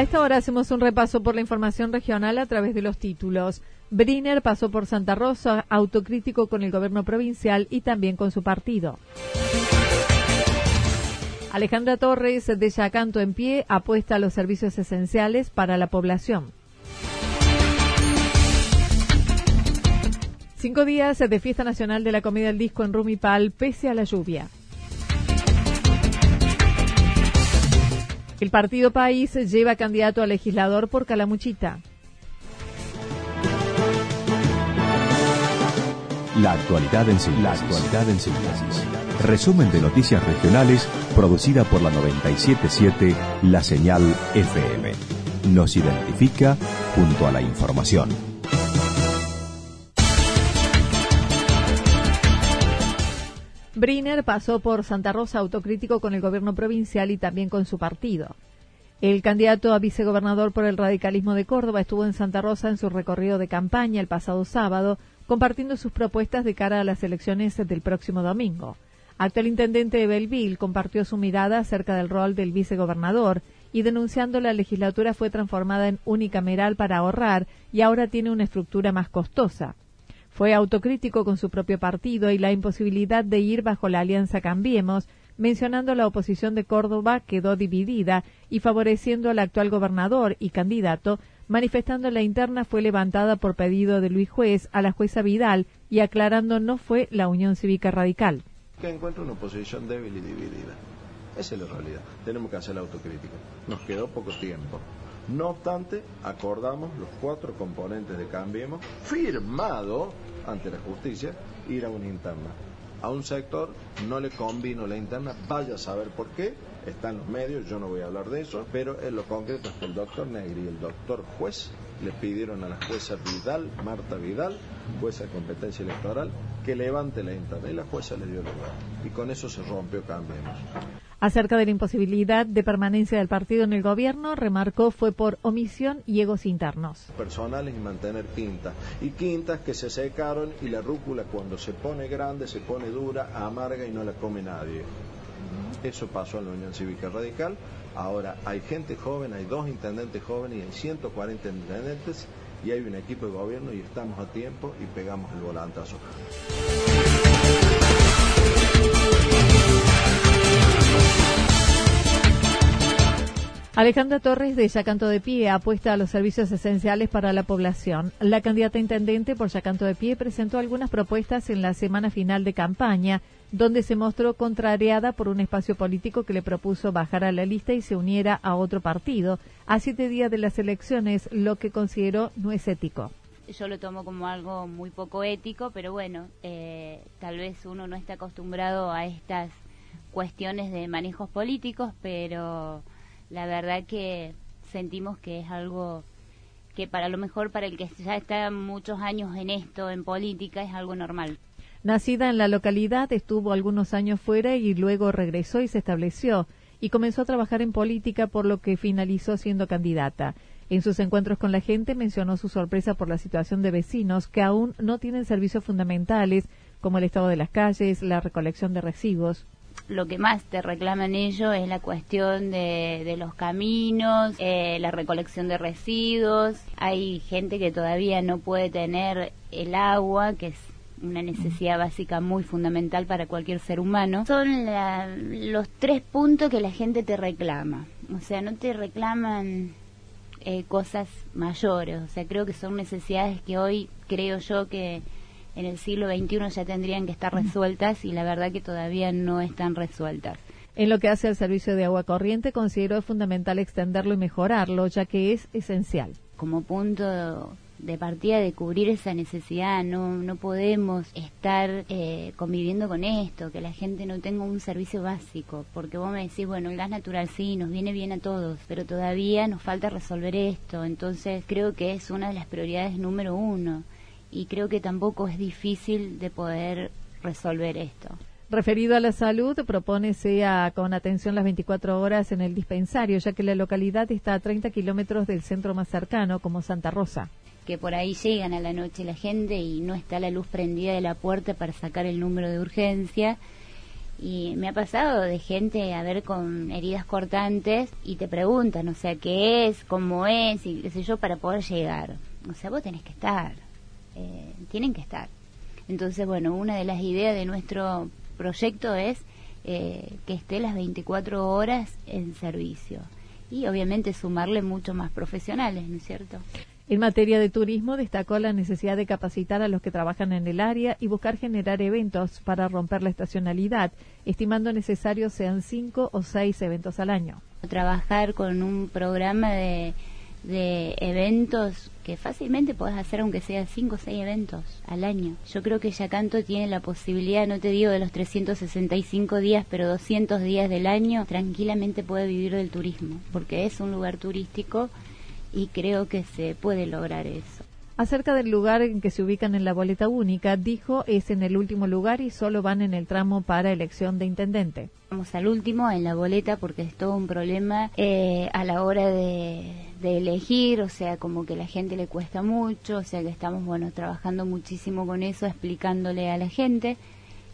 A esta hora hacemos un repaso por la información regional a través de los títulos. Briner pasó por Santa Rosa, autocrítico con el gobierno provincial y también con su partido. Alejandra Torres de Yacanto en pie apuesta a los servicios esenciales para la población. Cinco días de fiesta nacional de la comida del disco en Rumipal pese a la lluvia. El partido País lleva candidato a legislador por Calamuchita. La actualidad en síntesis. Resumen de noticias regionales producida por la 977 La Señal FM. Nos identifica junto a la información. Briner pasó por Santa Rosa autocrítico con el gobierno provincial y también con su partido. El candidato a vicegobernador por el radicalismo de Córdoba estuvo en Santa Rosa en su recorrido de campaña el pasado sábado, compartiendo sus propuestas de cara a las elecciones del próximo domingo. Actual intendente de Belville compartió su mirada acerca del rol del vicegobernador y denunciando la legislatura fue transformada en unicameral para ahorrar y ahora tiene una estructura más costosa. Fue autocrítico con su propio partido y la imposibilidad de ir bajo la alianza Cambiemos, mencionando la oposición de Córdoba quedó dividida y favoreciendo al actual gobernador y candidato, manifestando la interna fue levantada por pedido de Luis Juez a la jueza Vidal y aclarando no fue la Unión Cívica Radical. Que encuentra una oposición débil y dividida. Esa es la realidad. Tenemos que hacer la autocrítica. Nos quedó poco tiempo. No obstante, acordamos los cuatro componentes de Cambiemos, firmado ante la justicia, ir a una interna. A un sector no le convino la interna, vaya a saber por qué, está en los medios, yo no voy a hablar de eso, pero en lo concreto es que el doctor Negri y el doctor juez le pidieron a la jueza Vidal, Marta Vidal, jueza de competencia electoral, que levante la interna y la jueza le dio lugar. Y con eso se rompió Cambiemos. Acerca de la imposibilidad de permanencia del partido en el gobierno, remarcó fue por omisión y egos internos. Personales y mantener quintas. Y quintas que se secaron y la rúcula cuando se pone grande, se pone dura, amarga y no la come nadie. Eso pasó en la Unión Cívica Radical. Ahora hay gente joven, hay dos intendentes jóvenes y hay 140 intendentes y hay un equipo de gobierno y estamos a tiempo y pegamos el volantazo. Alejandra Torres de Yacanto de Pie apuesta a los servicios esenciales para la población. La candidata intendente por Yacanto de Pie presentó algunas propuestas en la semana final de campaña, donde se mostró contrariada por un espacio político que le propuso bajar a la lista y se uniera a otro partido a siete días de las elecciones, lo que consideró no es ético yo lo tomo como algo muy poco ético, pero bueno, eh, tal vez uno no está acostumbrado a estas cuestiones de manejos políticos, pero la verdad que sentimos que es algo que para lo mejor para el que ya está muchos años en esto, en política, es algo normal. Nacida en la localidad, estuvo algunos años fuera y luego regresó y se estableció y comenzó a trabajar en política por lo que finalizó siendo candidata. En sus encuentros con la gente mencionó su sorpresa por la situación de vecinos que aún no tienen servicios fundamentales como el estado de las calles, la recolección de residuos lo que más te reclaman ellos es la cuestión de, los caminos, eh, la recolección de residuos. Hay gente que todavía no puede tener el agua, que es una necesidad básica muy fundamental para cualquier ser humano. Son los tres puntos que la gente te reclama. O sea, no te reclaman eh, cosas mayores. O sea, creo que son necesidades que hoy creo yo que en el siglo XXI ya tendrían que estar resueltas y la verdad que todavía no están resueltas. En lo que hace al servicio de agua corriente, considero fundamental extenderlo y mejorarlo, ya que es esencial. Como punto de partida de cubrir esa necesidad. No, no podemos estar eh, conviviendo con esto, que la gente no tenga un servicio básico, porque vos me decís, bueno, el gas natural sí, nos viene bien a todos, pero todavía nos falta resolver esto. Entonces creo que es una de las prioridades número uno y creo que tampoco es difícil de poder resolver esto. Referido a la salud, propone sea con atención las 24 horas en el dispensario, ya que la localidad está a 30 kilómetros del centro más cercano, como Santa Rosa que por ahí llegan a la noche la gente y no está la luz prendida de la puerta para sacar el número de urgencia. Y me ha pasado de gente a ver con heridas cortantes y te preguntan, o sea, qué es, cómo es, y qué sé yo, para poder llegar. O sea, vos tenés que estar, eh, tienen que estar. Entonces, bueno, una de las ideas de nuestro proyecto es eh, que esté las 24 horas en servicio y obviamente sumarle mucho más profesionales, ¿no es cierto? En materia de turismo, destacó la necesidad de capacitar a los que trabajan en el área y buscar generar eventos para romper la estacionalidad, estimando necesarios sean cinco o seis eventos al año. Trabajar con un programa de, eventos que fácilmente puedes hacer aunque sea cinco o seis eventos al año. Yo creo que Yacanto tiene la posibilidad, no te digo de los 365 días, pero 200 días del año, tranquilamente puede vivir del turismo, porque es un lugar turístico y creo que se puede lograr eso. Acerca del lugar en que se ubican en la boleta única, dijo es en el último lugar y solo van en el tramo para elección de intendente. Vamos al último en la boleta porque es todo un problema eh, a la hora de, de, elegir, o sea, como que la gente le cuesta mucho, o sea que estamos, bueno, trabajando muchísimo con eso, explicándole a la gente.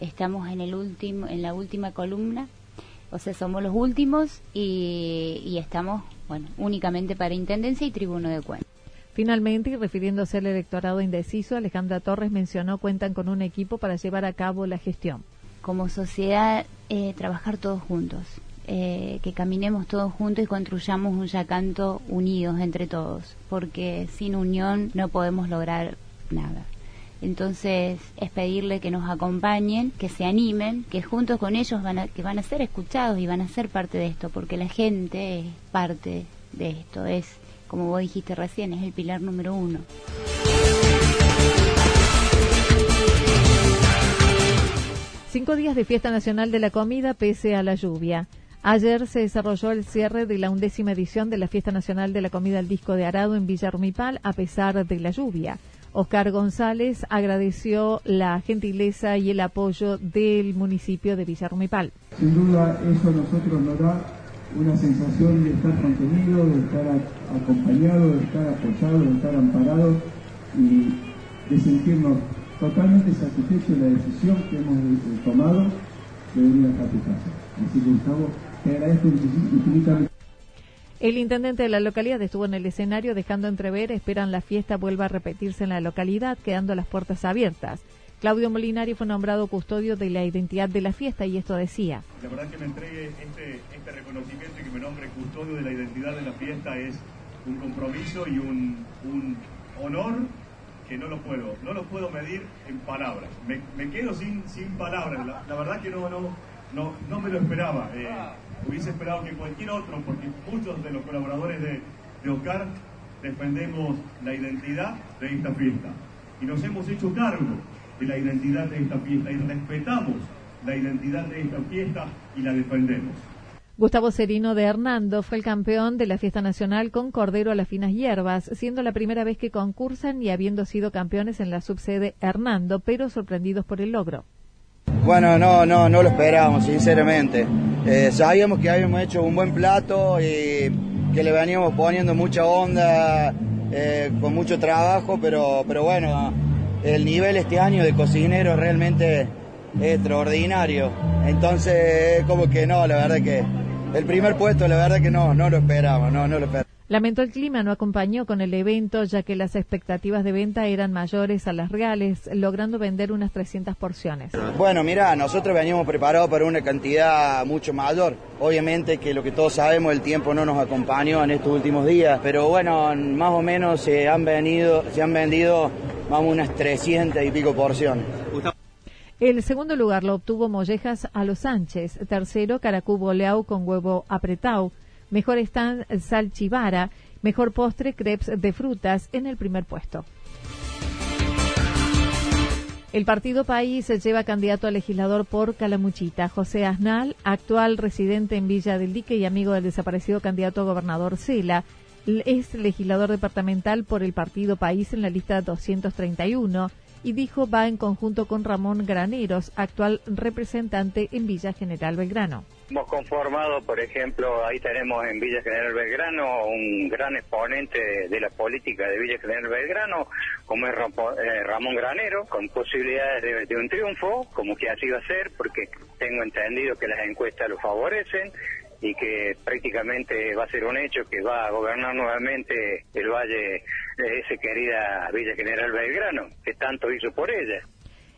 Estamos en el último, en la última columna o sea, somos los últimos y, estamos, bueno, únicamente para Intendencia y Tribuno de Cuentas. Finalmente, y refiriéndose al electorado indeciso, Alejandra Torres mencionó cuentan con un equipo para llevar a cabo la gestión. Como sociedad, eh, trabajar todos juntos, eh, que caminemos todos juntos y construyamos un yacanto unidos entre todos, porque sin unión no podemos lograr nada. Entonces es pedirle que nos acompañen, que se animen, que juntos con ellos van a, que van a ser escuchados y van a ser parte de esto, porque la gente es parte de esto, es, como vos dijiste recién, es el pilar número uno. Cinco días de fiesta nacional de la comida pese a la lluvia. Ayer se desarrolló el cierre de la undécima edición de la Fiesta Nacional de la Comida al Disco de Arado en Villarmipal a pesar de la lluvia. Oscar González agradeció la gentileza y el apoyo del municipio de Villarrumipal. Sin duda eso a nosotros nos da una sensación de estar contenido, de estar acompañado, de estar apoyado, de estar amparado y de sentirnos totalmente satisfechos de la decisión que hemos eh, tomado de venir a tu casa. Así que Gustavo, te agradezco infinitamente. El intendente de la localidad estuvo en el escenario dejando entrever, esperan la fiesta vuelva a repetirse en la localidad, quedando las puertas abiertas. Claudio Molinari fue nombrado custodio de la identidad de la fiesta y esto decía. La verdad que me entregue este, este reconocimiento y que me nombre custodio de la identidad de la fiesta es un compromiso y un, honor que no lo puedo, no lo puedo medir en palabras. Me, quedo sin, sin palabras. La, verdad que no, no, no, no me lo esperaba. Eh, hubiese esperado que cualquier otro, porque muchos de los colaboradores de, de Oscar defendemos la identidad de esta fiesta. Y nos hemos hecho cargo de la identidad de esta fiesta y respetamos la identidad de esta fiesta y la defendemos. Gustavo Serino de Hernando fue el campeón de la fiesta nacional con Cordero a las finas hierbas, siendo la primera vez que concursan y habiendo sido campeones en la subsede Hernando, pero sorprendidos por el logro. Bueno, no, no, no lo esperábamos, sinceramente. Eh, sabíamos que habíamos hecho un buen plato y que le veníamos poniendo mucha onda, eh, con mucho trabajo, pero, pero bueno, el nivel este año de cocinero realmente es extraordinario. Entonces, como que no, la verdad que el primer puesto, la verdad que no, no lo esperábamos, no, no lo esperábamos. Lamentó el clima no acompañó con el evento ya que las expectativas de venta eran mayores a las reales, logrando vender unas 300 porciones. Bueno, mira, nosotros veníamos preparados para una cantidad mucho mayor. Obviamente que lo que todos sabemos, el tiempo no nos acompañó en estos últimos días, pero bueno, más o menos se han venido, se han vendido vamos unas 300 y pico porciones. El segundo lugar lo obtuvo Mollejas a los Sánchez, tercero Caracú Boleau con huevo apretado, Mejor están salchivara, mejor postre crepes de frutas en el primer puesto. El partido País lleva candidato a legislador por Calamuchita. José Asnal, actual residente en Villa del Dique y amigo del desaparecido candidato a gobernador Cela, es legislador departamental por el partido País en la lista 231 y dijo va en conjunto con Ramón Graneros, actual representante en Villa General Belgrano. Hemos conformado, por ejemplo, ahí tenemos en Villa General Belgrano un gran exponente de la política de Villa General Belgrano, como es eh, Ramón Granero, con posibilidades de, un triunfo, como que así va a ser, porque tengo entendido que las encuestas lo favorecen y que prácticamente va a ser un hecho que va a gobernar nuevamente el valle de esa querida Villa General Belgrano, que tanto hizo por ella.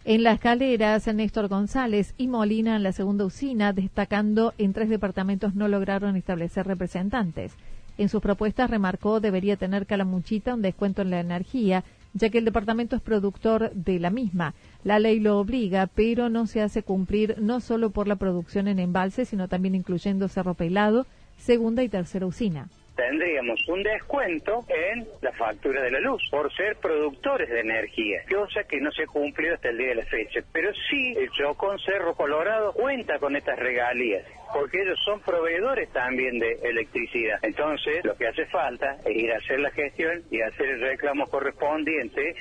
En las escaleras, Néstor González y Molina en la segunda usina, destacando en tres departamentos no lograron establecer representantes. En sus propuestas remarcó debería tener Calamuchita un descuento en la energía, ya que el departamento es productor de la misma. La ley lo obliga, pero no se hace cumplir no solo por la producción en embalse, sino también incluyendo Cerro Pelado, segunda y tercera usina tendríamos un descuento en la factura de la luz por ser productores de energía, cosa que no se ha cumplido hasta el día de la fecha. Pero sí, el Chocón Cerro Colorado cuenta con estas regalías porque ellos son proveedores también de electricidad. Entonces, lo que hace falta es ir a hacer la gestión y hacer el reclamo correspondiente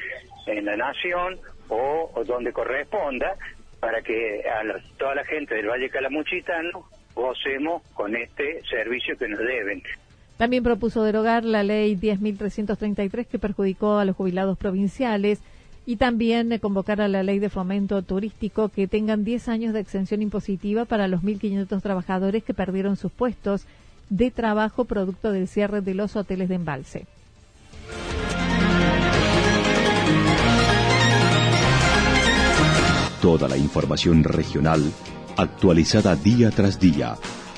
en la nación o, donde corresponda para que a toda la gente del Valle Calamuchitano gocemos con este servicio que nos deben. También propuso derogar la ley 10.333 que perjudicó a los jubilados provinciales y también convocar a la ley de fomento turístico que tengan 10 años de exención impositiva para los 1.500 trabajadores que perdieron sus puestos de trabajo producto del cierre de los hoteles de embalse. Toda la información regional actualizada día tras día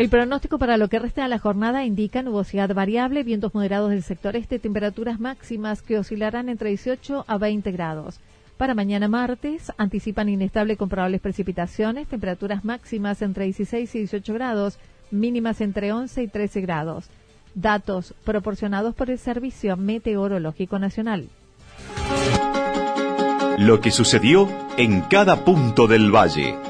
El pronóstico para lo que resta de la jornada indica nubosidad variable, vientos moderados del sector este, temperaturas máximas que oscilarán entre 18 a 20 grados. Para mañana martes anticipan inestable con probables precipitaciones, temperaturas máximas entre 16 y 18 grados, mínimas entre 11 y 13 grados. Datos proporcionados por el Servicio Meteorológico Nacional. Lo que sucedió en cada punto del valle.